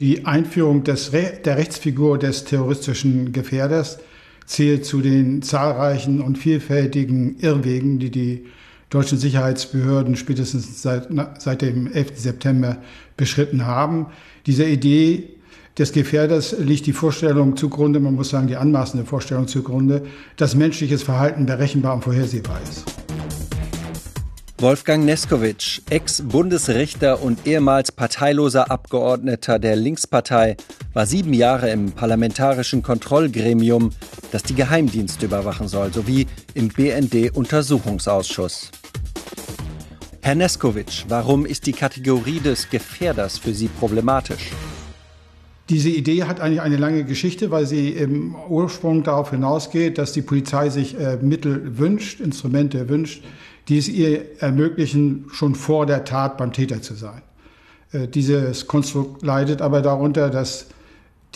Die Einführung des Re der Rechtsfigur des terroristischen Gefährders zählt zu den zahlreichen und vielfältigen Irrwegen, die die deutschen Sicherheitsbehörden spätestens seit, seit dem 11. September beschritten haben. Dieser Idee des Gefährders liegt die Vorstellung zugrunde, man muss sagen die anmaßende Vorstellung zugrunde, dass menschliches Verhalten berechenbar und vorhersehbar ist. Wolfgang Neskowitsch, Ex-Bundesrichter und ehemals parteiloser Abgeordneter der Linkspartei, war sieben Jahre im parlamentarischen Kontrollgremium, das die Geheimdienste überwachen soll, sowie im BND-Untersuchungsausschuss. Herr Neskowitsch, warum ist die Kategorie des Gefährders für Sie problematisch? Diese Idee hat eigentlich eine lange Geschichte, weil sie im Ursprung darauf hinausgeht, dass die Polizei sich äh, Mittel wünscht, Instrumente wünscht, die es ihr ermöglichen, schon vor der Tat beim Täter zu sein. Äh, dieses Konstrukt leidet aber darunter, dass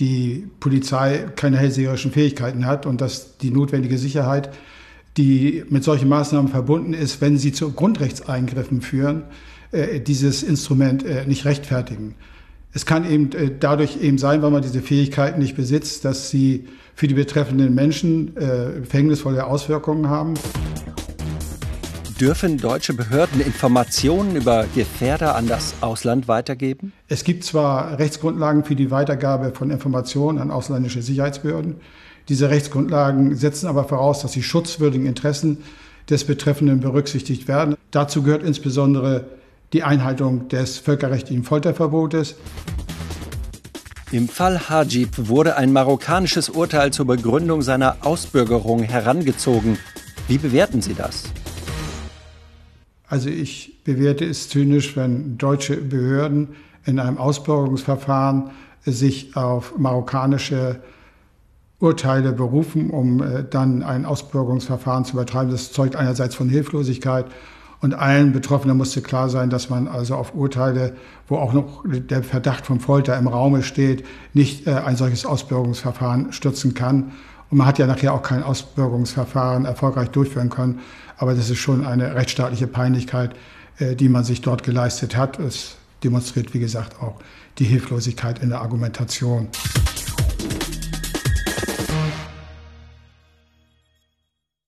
die Polizei keine hellseherischen Fähigkeiten hat und dass die notwendige Sicherheit, die mit solchen Maßnahmen verbunden ist, wenn sie zu Grundrechtseingriffen führen, äh, dieses Instrument nicht rechtfertigen. Es kann eben äh, dadurch eben sein, weil man diese Fähigkeiten nicht besitzt, dass sie für die betreffenden Menschen äh, verhängnisvolle Auswirkungen haben. Dürfen deutsche Behörden Informationen über Gefährder an das Ausland weitergeben? Es gibt zwar Rechtsgrundlagen für die Weitergabe von Informationen an ausländische Sicherheitsbehörden. Diese Rechtsgrundlagen setzen aber voraus, dass die schutzwürdigen Interessen des Betreffenden berücksichtigt werden. Dazu gehört insbesondere die Einhaltung des völkerrechtlichen Folterverbotes. Im Fall Hajib wurde ein marokkanisches Urteil zur Begründung seiner Ausbürgerung herangezogen. Wie bewerten Sie das? Also ich bewerte es zynisch, wenn deutsche Behörden in einem Ausbürgerungsverfahren sich auf marokkanische Urteile berufen, um äh, dann ein Ausbürgerungsverfahren zu betreiben. Das zeugt einerseits von Hilflosigkeit und allen Betroffenen musste klar sein, dass man also auf Urteile, wo auch noch der Verdacht von Folter im Raume steht, nicht äh, ein solches Ausbürgerungsverfahren stürzen kann. Und man hat ja nachher auch kein Ausbürgerungsverfahren erfolgreich durchführen können. Aber das ist schon eine rechtsstaatliche Peinlichkeit, äh, die man sich dort geleistet hat. Es demonstriert, wie gesagt, auch die Hilflosigkeit in der Argumentation.